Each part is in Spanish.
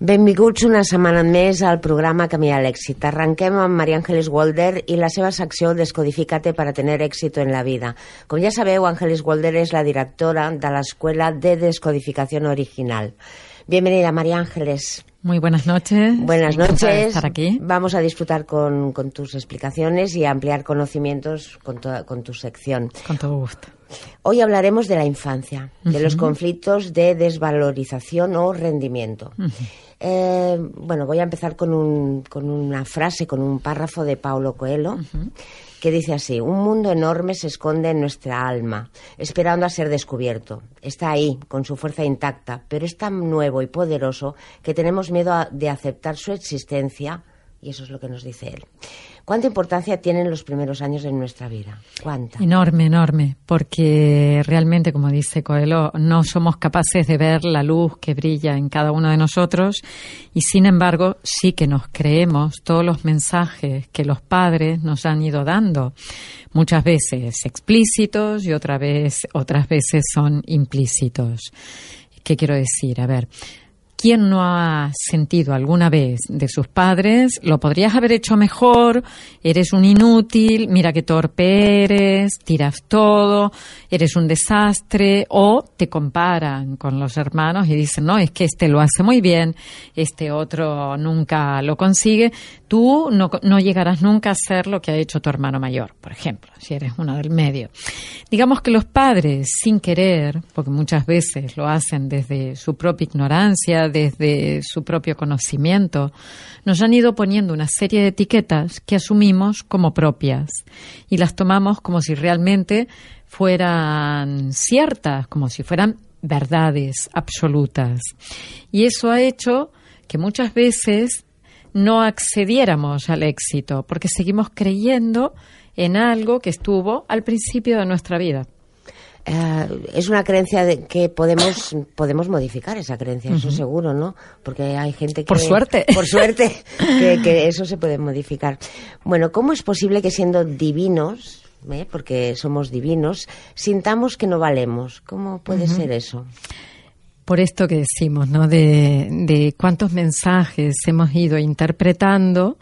Benvinguts una setmana més al programa Camí a l'èxit. Arranquem amb María Ángeles Walder i la seva secció Descodifícate para tener éxito en la vida. Com ja sabeu, Ángeles Walder és la directora de l'Escuela de Descodificación Original. Bienvenida, María Ángeles. Muy buenas noches. Buenas noches. estar aquí. Vamos a disfrutar con, con tus explicaciones y a ampliar conocimientos con, toda- con tu sección. Con todo gusto. Hoy hablaremos de la infancia, de los conflictos de desvalorización o rendimiento. Eh, bueno, voy a empezar con, un- con una frase, con un párrafo de Paulo Coelho, que dice así, un mundo enorme se esconde en nuestra alma, esperando a ser descubierto. Está ahí, con su fuerza intacta, pero es tan nuevo y poderoso que tenemos miedo a- de aceptar su existencia, y eso es lo que nos dice él. ¿Cuánta importancia tienen los primeros años de nuestra vida? ¿Cuánta? Enorme, enorme, porque realmente, como dice Coelho, no somos capaces de ver la luz que brilla en cada uno de nosotros y, sin embargo, sí que nos creemos todos los mensajes que los padres nos han ido dando, muchas veces explícitos y otra vez, otras veces son implícitos. ¿Qué quiero decir? A ver, ¿Quién no ha sentido alguna vez de sus padres? Lo podrías haber hecho mejor, eres un inútil, mira qué torpe eres, tiras todo, eres un desastre, o te comparan con los hermanos y dicen, no, es que este lo hace muy bien, este otro nunca lo consigue, tú no, no llegarás nunca a ser lo que ha hecho tu hermano mayor, por ejemplo, si eres uno del medio. Digamos que los padres, sin querer, porque muchas veces lo hacen desde su propia ignorancia, desde su propio conocimiento, nos han ido poniendo una serie de etiquetas que asumimos como propias y las tomamos como si realmente fueran ciertas, como si fueran verdades absolutas. Y eso ha hecho que muchas veces no accediéramos al éxito, porque seguimos creyendo en algo que estuvo al principio de nuestra vida. Eh, es una creencia de que podemos podemos modificar esa creencia, eso seguro, ¿no? Porque hay gente que... Por suerte. Por suerte, que, que eso se puede modificar. Bueno, ¿cómo es posible que siendo divinos, eh, porque somos divinos, sintamos que no valemos? ¿Cómo puede ser eso? Por esto que decimos, ¿no? De, cuántos mensajes hemos ido interpretando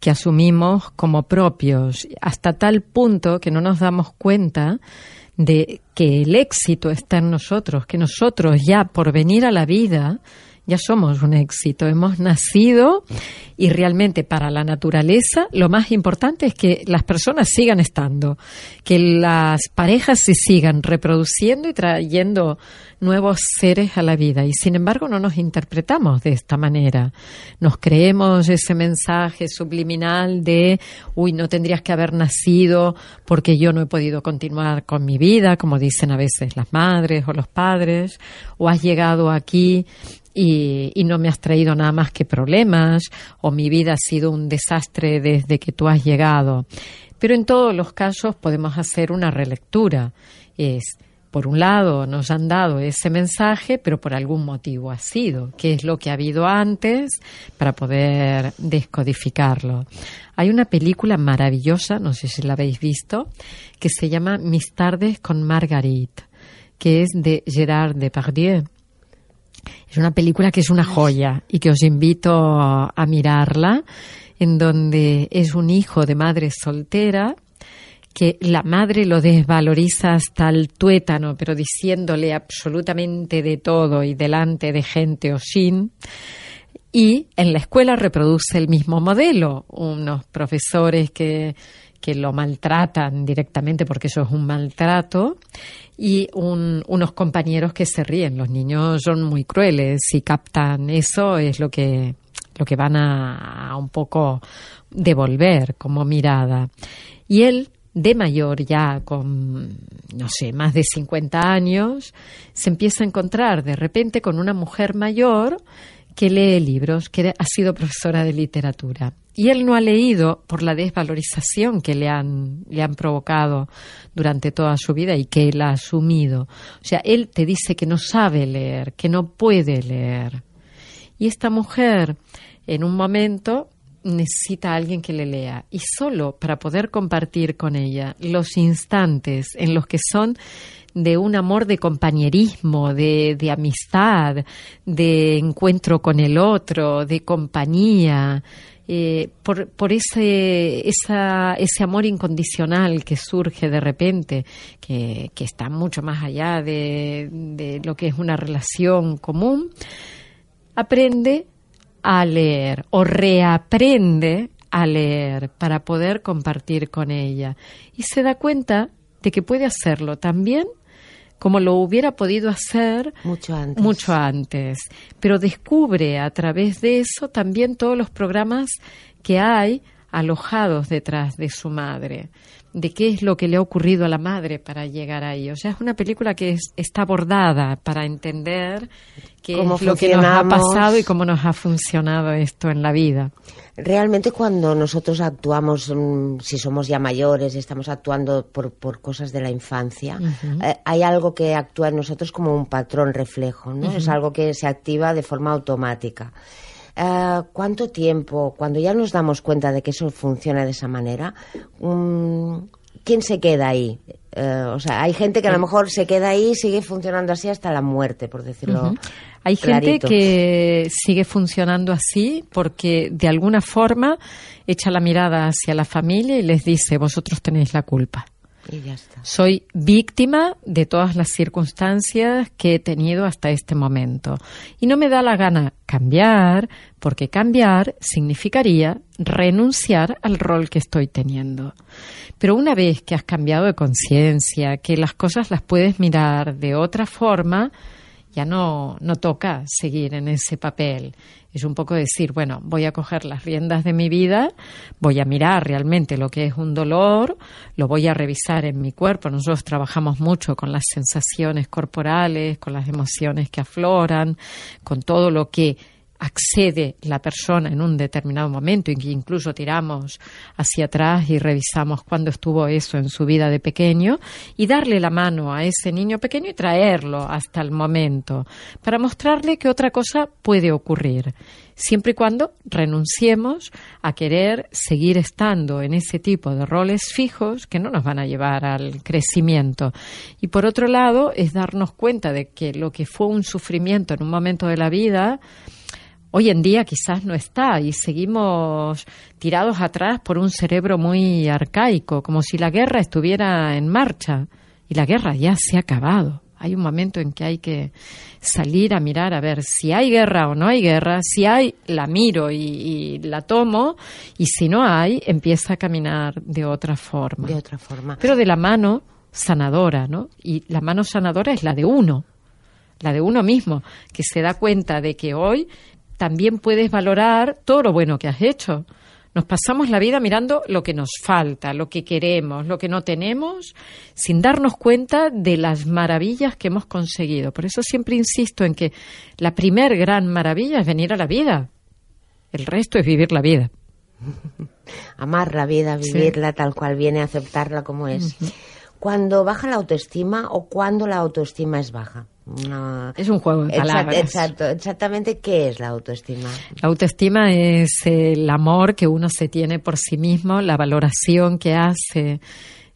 que asumimos como propios, hasta tal punto que no nos damos cuenta de que el éxito está en nosotros, que nosotros ya por venir a la vida ya somos un éxito, hemos nacido y realmente para la naturaleza lo más importante es que las personas sigan estando, que las parejas se sigan reproduciendo y trayendo nuevos seres a la vida y sin embargo no nos interpretamos de esta manera. Nos creemos ese mensaje subliminal de, uy, no tendrías que haber nacido porque yo no he podido continuar con mi vida, como dicen a veces las madres o los padres, o has llegado aquí y, y, no me has traído nada más que problemas o mi vida ha sido un desastre desde que tú has llegado. Pero en todos los casos podemos hacer una relectura. Es, por un lado, nos han dado ese mensaje, pero por algún motivo ha sido. ¿Qué es lo que ha habido antes para poder descodificarlo? Hay una película maravillosa, no sé si la habéis visto, que se llama Mis tardes con Marguerite, que es de Gerard Depardieu. Es una película que es una joya y que os invito a mirarla, en donde es un hijo de madre soltera que la madre lo desvaloriza hasta el tuétano, pero diciéndole absolutamente de todo y delante de gente o sin. Y en la escuela reproduce el mismo modelo, unos profesores que, que lo maltratan directamente porque eso es un maltrato y un, unos compañeros que se ríen. Los niños son muy crueles y captan eso, es lo que, lo que van a, a un poco devolver como mirada. Y él, de mayor, ya con, no sé, más de 50 años, se empieza a encontrar de repente con una mujer mayor que lee libros, que ha sido profesora de literatura. Y él no ha leído por la desvalorización que le han, le han provocado durante toda su vida y que él ha asumido. O sea, él te dice que no sabe leer, que no puede leer. Y esta mujer, en un momento, necesita a alguien que le lea. Y solo para poder compartir con ella los instantes en los que son de un amor de compañerismo, de, de amistad, de encuentro con el otro, de compañía, eh, por, por ese, ese amor incondicional que surge de repente, que, que está mucho más allá de, de lo que es una relación común, aprende a leer o reaprende a leer para poder compartir con ella y se da cuenta de que puede hacerlo también como lo hubiera podido hacer mucho antes. mucho antes. Pero descubre a través de eso también todos los programas que hay alojados detrás de su madre, de qué es lo que le ha ocurrido a la madre para llegar ahí. O sea, es una película que está abordada para entender qué es lo que nos ha pasado y cómo nos ha funcionado esto en la vida. Realmente cuando nosotros actuamos, mm, si somos ya mayores y estamos actuando por, por cosas de la infancia, eh, hay algo que actúa en nosotros como un patrón reflejo, ¿no? Es algo que se activa de forma automática. Uh, ¿Cuánto tiempo, cuando ya nos damos cuenta de que eso funciona de esa manera, um, quién se queda ahí? Uh, o sea, hay gente que a lo mejor se queda ahí y sigue funcionando así hasta la muerte, por decirlo. Uh -huh. Hay clarito. gente que sigue funcionando así porque de alguna forma echa la mirada hacia la familia y les dice, vosotros tenéis la culpa. Soy víctima de todas las circunstancias que he tenido hasta este momento. Y no me da la gana cambiar, porque cambiar significaría renunciar al rol que estoy teniendo. Pero una vez que has cambiado de conciencia, que las cosas las puedes mirar de otra forma, ya no, no toca seguir en ese papel. Es un poco decir, bueno, voy a coger las riendas de mi vida, voy a mirar realmente lo que es un dolor, lo voy a revisar en mi cuerpo. Nosotros trabajamos mucho con las sensaciones corporales, con las emociones que afloran, con todo lo que accede la persona en un determinado momento, incluso tiramos hacia atrás y revisamos cuándo estuvo eso en su vida de pequeño, y darle la mano a ese niño pequeño y traerlo hasta el momento, para mostrarle que otra cosa puede ocurrir, siempre y cuando renunciemos a querer seguir estando en ese tipo de roles fijos que no nos van a llevar al crecimiento. Y por otro lado, es darnos cuenta de que lo que fue un sufrimiento en un momento de la vida, hoy en día quizás no está y seguimos tirados atrás por un cerebro muy arcaico, como si la guerra estuviera en marcha y la guerra ya se ha acabado. Hay un momento en que hay que salir a mirar a ver si hay guerra o no hay guerra. Si hay, la miro y, y, la tomo. Y si no hay, empieza a caminar de otra forma. De otra forma. Pero de la mano sanadora, ¿no? Y la mano sanadora es la de uno. La de uno mismo, que se da cuenta de que hoy también puedes valorar todo lo bueno que has hecho. Nos pasamos la vida mirando lo que nos falta, lo que queremos, lo que no tenemos, sin darnos cuenta de las maravillas que hemos conseguido. Por eso siempre insisto en que la primer gran maravilla es venir a la vida. El resto es vivir la vida. Amar la vida, vivirla sí. tal cual viene, aceptarla como es. Uh -huh. Cuando baja la autoestima o cuando la autoestima es baja. No. Es un juego de palabras. Exacto, exactamente qué es la autoestima. La autoestima es el amor que uno se tiene por sí mismo, la valoración que hace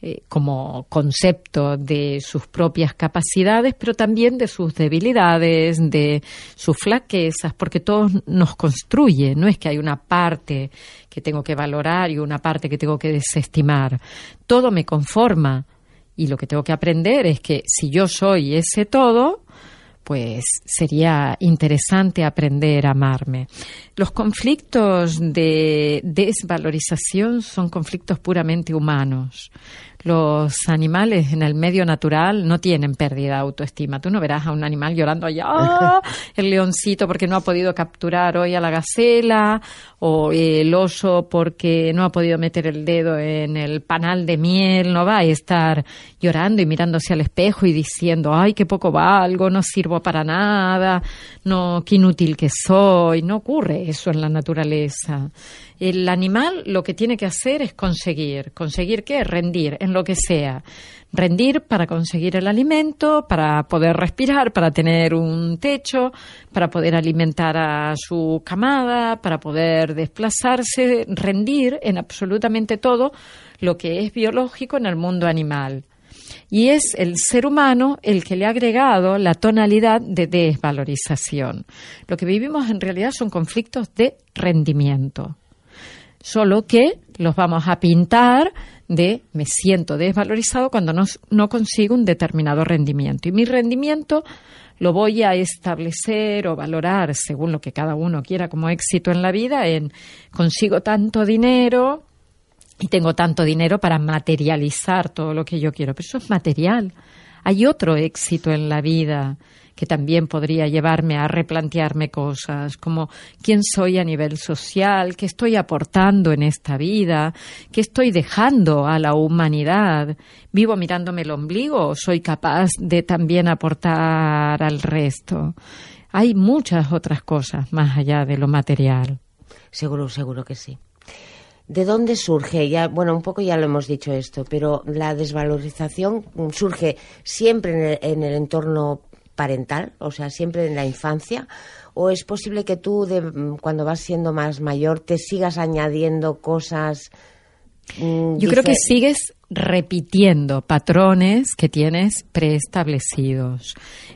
eh, como concepto de sus propias capacidades, pero también de sus debilidades, de sus flaquezas, porque todo nos construye, no es que hay una parte que tengo que valorar y una parte que tengo que desestimar. Todo me conforma y lo que tengo que aprender es que si yo soy ese todo, pues sería interesante aprender a amarme. Los conflictos de desvalorización son conflictos puramente humanos los animales en el medio natural no tienen pérdida de autoestima. Tú no verás a un animal llorando allá, ¡ah! el leoncito porque no ha podido capturar hoy a la gacela, o el oso porque no ha podido meter el dedo en el panal de miel, no va a estar llorando y mirándose al espejo y diciendo, ay, qué poco valgo, no sirvo para nada, no, qué inútil que soy. No ocurre eso en la naturaleza. El animal lo que tiene que hacer es conseguir. ¿Conseguir qué? Rendir en lo que sea. Rendir para conseguir el alimento, para poder respirar, para tener un techo, para poder alimentar a su camada, para poder desplazarse, rendir en absolutamente todo lo que es biológico en el mundo animal. Y es el ser humano el que le ha agregado la tonalidad de desvalorización. Lo que vivimos en realidad son conflictos de rendimiento. Solo que los vamos a pintar de me siento desvalorizado cuando no, no consigo un determinado rendimiento. Y mi rendimiento lo voy a establecer o valorar según lo que cada uno quiera como éxito en la vida en consigo tanto dinero y tengo tanto dinero para materializar todo lo que yo quiero. Pero eso es material. Hay otro éxito en la vida que también podría llevarme a replantearme cosas como quién soy a nivel social, qué estoy aportando en esta vida, qué estoy dejando a la humanidad. ¿Vivo mirándome el ombligo o soy capaz de también aportar al resto? Hay muchas otras cosas más allá de lo material. Seguro, seguro que sí. ¿De dónde surge? Ya, bueno, un poco ya lo hemos dicho esto, pero la desvalorización surge siempre en el entorno parental, o sea, siempre en la infancia, o es posible que tú, de, cuando vas siendo más mayor, te sigas añadiendo cosas. Mm, Yo creo que sigues repitiendo patrones que tienes preestablecidos,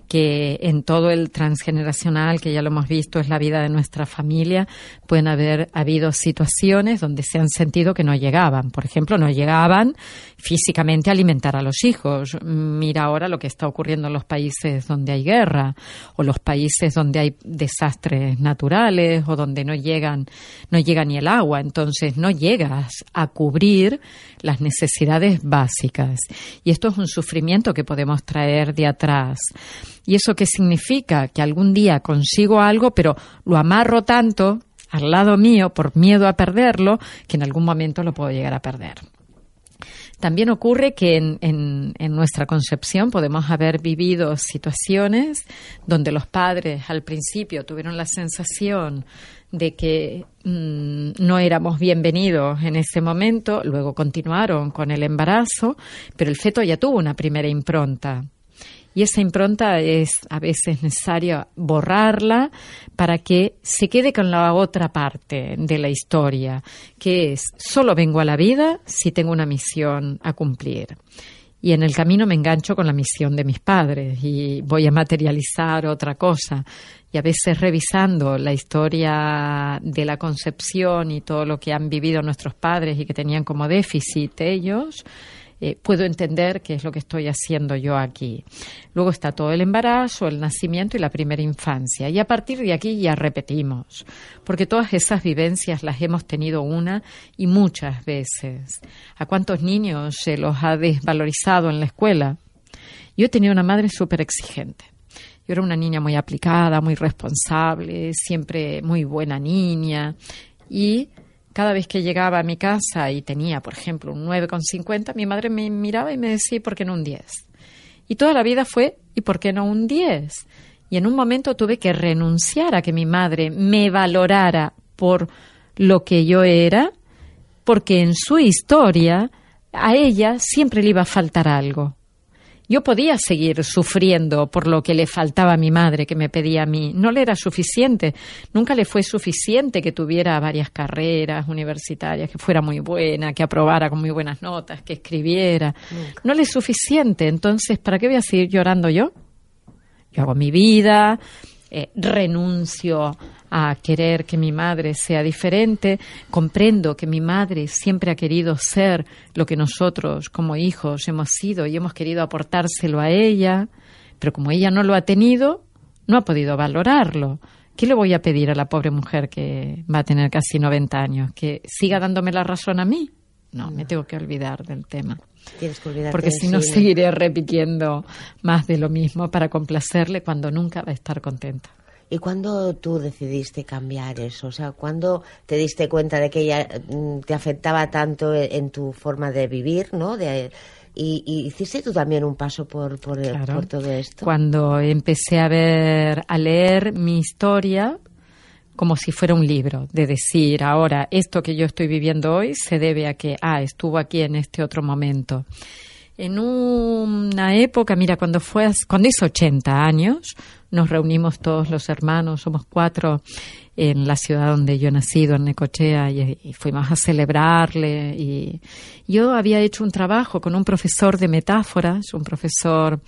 que en todo el transgeneracional, que ya lo hemos visto, es la vida de nuestra familia, pueden haber habido situaciones donde se han sentido que no llegaban. Por ejemplo, no llegaban físicamente a alimentar a los hijos. Mira ahora lo que está ocurriendo en los países donde hay guerra o los países donde hay desastres naturales o donde no llegan no llega ni el agua, entonces no llegas a cubrir las necesidades básicas. Y esto es un sufrimiento que podemos traer de atrás. ¿Y eso qué significa? Que algún día consigo algo, pero lo amarro tanto al lado mío por miedo a perderlo que en algún momento lo puedo llegar a perder. También ocurre que en, en, nuestra concepción podemos haber vivido situaciones donde los padres al principio tuvieron la sensación de que mm, no éramos bienvenidos en ese momento, luego continuaron con el embarazo, pero el feto ya tuvo una primera impronta. Y esa impronta es a veces necesario borrarla para que se quede con la otra parte de la historia, que es solo vengo a la vida si tengo una misión a cumplir y en el camino me engancho con la misión de mis padres y voy a materializar otra cosa. Y a veces revisando la historia de la concepción y todo lo que han vivido nuestros padres y que tenían como déficit ellos, eh, puedo entender qué es lo que estoy haciendo yo aquí. Luego está todo el embarazo, el nacimiento y la primera infancia. Y a partir de aquí ya repetimos, porque todas esas vivencias las hemos tenido una y muchas veces. ¿A cuántos niños se los ha desvalorizado en la escuela? Yo he tenido una madre súper exigente. Yo era una niña muy aplicada, muy responsable, siempre muy buena niña y cada vez que llegaba a mi casa y tenía, por ejemplo, un 9,50, mi madre me miraba y me decía, ¿por qué no un 10? Y toda la vida fue, ¿y por qué no un 10? Y en un momento tuve que renunciar a que mi madre me valorara por lo que yo era, porque en su historia a ella siempre le iba a faltar algo. Yo podía seguir sufriendo por lo que le faltaba a mi madre, que me pedía a mí. No le era suficiente. Nunca le fue suficiente que tuviera varias carreras universitarias, que fuera muy buena, que aprobara con muy buenas notas, que escribiera. No le es suficiente. Entonces, ¿para qué voy a seguir llorando yo? Yo hago mi vida, eh, renuncio a querer que mi madre sea diferente, comprendo que mi madre siempre ha querido ser lo que nosotros como hijos hemos sido y hemos querido aportárselo a ella, pero como ella no lo ha tenido, no ha podido valorarlo. ¿Qué le voy a pedir a la pobre mujer que va a tener casi 90 años? ¿Que siga dándome la razón a mí? No, me tengo que olvidar del tema. Porque si no, seguiré repitiendo más de lo mismo para complacerle cuando nunca va a estar contenta. ¿Y cuándo tú decidiste cambiar eso? O sea, ¿cuándo te diste cuenta de que ella mm, te afectaba tanto e, en tu forma de vivir, ¿no? De, y, hiciste tú también un paso por, por, por todo esto. Cuando empecé a ver, a leer mi historia, como si fuera un libro, de decir, ahora, esto que yo estoy viviendo hoy se debe a que, ah, estuvo aquí en este otro momento. En una época, mira, cuando fue, cuando hizo 80 años, nos reunimos todos los hermanos, somos cuatro en la ciudad donde yo he nacido, en Necochea, y, fuimos a celebrarle. Y yo había hecho un trabajo con un profesor de metáforas, un profesor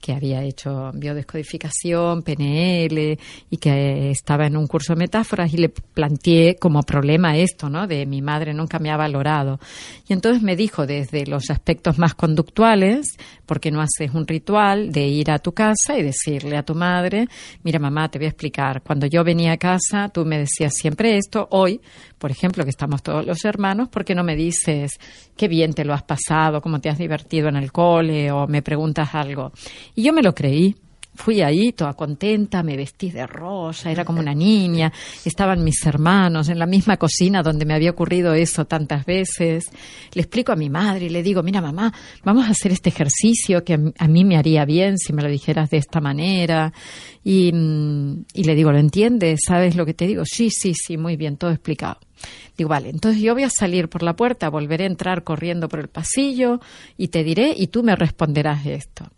que había hecho biodescodificación, PNL y que estaba en un curso de metáforas y le planteé como problema esto, ¿no? De mi madre nunca me ha valorado. Y entonces me dijo desde los aspectos más conductuales, porque no haces un ritual de ir a tu casa y decirle a tu madre, mira mamá, te voy a explicar, cuando yo venía a casa tú me decías siempre esto, hoy, por ejemplo, que estamos todos los hermanos, ¿por qué no me dices qué bien te lo has pasado, cómo te has divertido en el cole o me preguntas algo? Y yo me lo creí. Fui ahí toda contenta, me vestí de rosa, era como una niña, estaban mis hermanos en la misma cocina donde me había ocurrido eso tantas veces. Le explico a mi madre y le digo, mira mamá, vamos a hacer este ejercicio que a mí me haría bien si me lo dijeras de esta manera. Y, mm, y le digo, ¿lo entiendes? ¿Sabes lo que te digo? Sí, sí, sí, muy bien, todo explicado. Digo, vale, entonces yo voy a salir por la puerta, volveré a entrar corriendo por el pasillo y te diré y tú me responderás esto.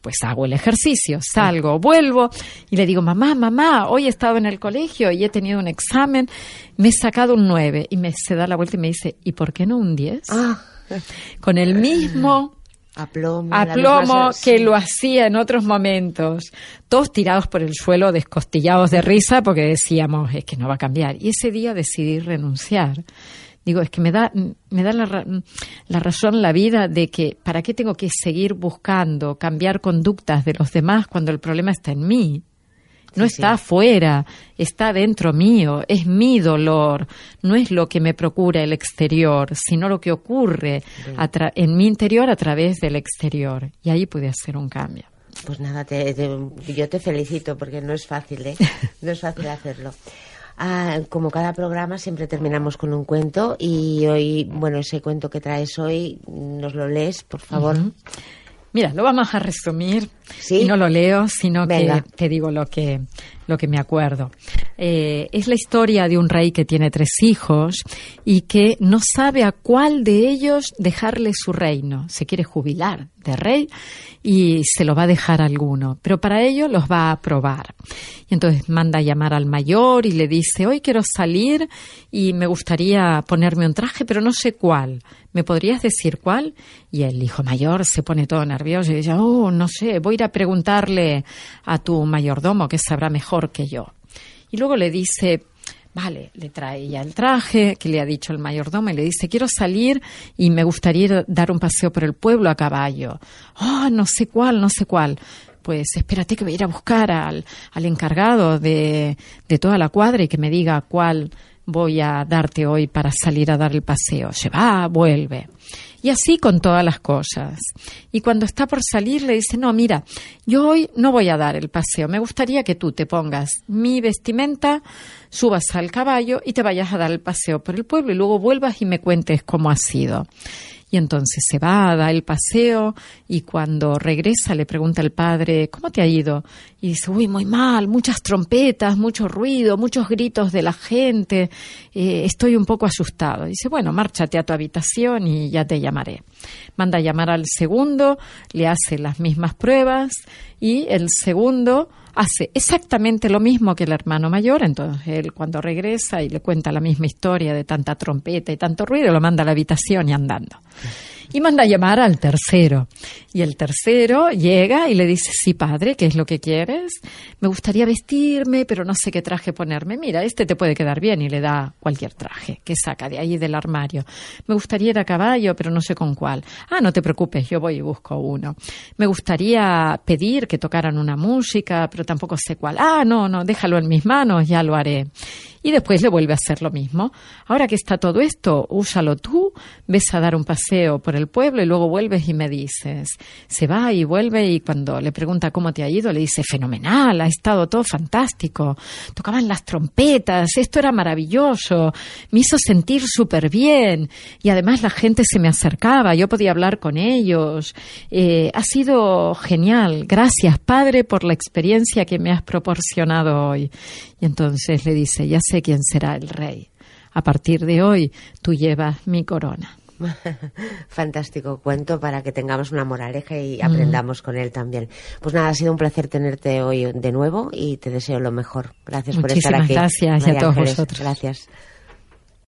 Pues hago el ejercicio, salgo, vuelvo y le digo, mamá, mamá, hoy he estado en el colegio y he tenido un examen, me he sacado un 9 y me se da la vuelta y me dice, ¿y por qué no un 10? Ah. Con el mismo aplomo, aplomo que lo hacía en otros momentos, todos tirados por el suelo, descostillados de risa porque decíamos, es que no va a cambiar. Y ese día decidí renunciar. Digo, es que me da, me da la, la, razón la vida de que para qué tengo que seguir buscando cambiar conductas de los demás cuando el problema está en mí. No está afuera, está dentro mío, es mi dolor, no es lo que me procura el exterior, sino lo que ocurre en mi interior a través del exterior. Y ahí pude hacer un cambio. Pues nada, yo te felicito porque no es fácil, ¿eh? No es fácil hacerlo. Ah, como cada programa siempre terminamos con un cuento y hoy, bueno, ese cuento que traes hoy, nos lo lees, por favor. Mira, lo vamos a resumir y no lo leo, sino que te digo lo que, lo que me acuerdo. Eh, es la historia de un rey que tiene tres hijos y que no sabe a cuál de ellos dejarle su reino. Se quiere jubilar de rey y se lo va a dejar a alguno, pero para ello los va a probar. Y entonces manda a llamar al mayor y le dice, hoy quiero salir y me gustaría ponerme un traje, pero no sé cuál. ¿Me podrías decir cuál? Y el hijo mayor se pone todo nervioso y dice, oh, no sé, voy a ir a preguntarle a tu mayordomo que sabrá mejor que yo. Y luego le dice, Vale, le trae ya el traje que le ha dicho el mayordomo y le dice, quiero salir y me gustaría dar un paseo por el pueblo a caballo. Oh, no sé cuál, no sé cuál. Pues espérate que voy a ir a buscar al, al encargado de, de toda la cuadra y que me diga cuál voy a darte hoy para salir a dar el paseo. Se va, vuelve. Y así con todas las cosas. Y cuando está por salir le dice, no, mira, yo hoy no voy a dar el paseo, me gustaría que tú te pongas mi vestimenta, subas al caballo y te vayas a dar el paseo por el pueblo y luego vuelvas y me cuentes cómo ha sido. Y entonces se va, da el paseo y cuando regresa le pregunta al padre, ¿cómo te ha ido? Y dice, uy, muy mal, muchas trompetas, mucho ruido, muchos gritos de la gente, eh, estoy un poco asustado. dice, bueno, márchate a tu habitación y ya te llamaré. Manda a llamar al segundo, le hace las mismas pruebas y el segundo hace exactamente lo mismo que el hermano mayor, entonces él cuando regresa y le cuenta la misma historia de tanta trompeta y tanto ruido, lo manda a la habitación y andando y manda a llamar al tercero. Y el tercero llega y le dice, sí, padre, ¿qué es lo que quieres? Me gustaría vestirme, pero no sé qué traje ponerme. Mira, este te puede quedar bien y le da cualquier traje que saca de ahí del armario. Me gustaría ir a caballo, pero no sé con cuál. Ah, no te preocupes, yo voy y busco uno. Me gustaría pedir que tocaran una música, pero tampoco sé cuál. Ah, no, no, déjalo en mis manos, ya lo haré y después le vuelve a hacer lo mismo. Ahora que está todo esto, úsalo tú ves a dar un paseo por el pueblo y luego vuelves y me dices, se va y vuelve y cuando le pregunta cómo te ha ido, le dice, fenomenal, ha estado todo fantástico, tocaban las trompetas, esto era maravilloso, me hizo sentir súper bien y además la gente se me acercaba, yo podía hablar con ellos, eh, ha sido genial, gracias Padre por la experiencia que me has proporcionado hoy. Y entonces le dice, ya sé quién será el rey. A partir de hoy tú llevas mi corona. Fantástico cuento para que tengamos una moraleja y aprendamos con él también. Pues nada, ha sido un placer tenerte hoy de nuevo y te deseo lo mejor. Gracias por estar aquí. Gracias a todos vosotros. Gracias.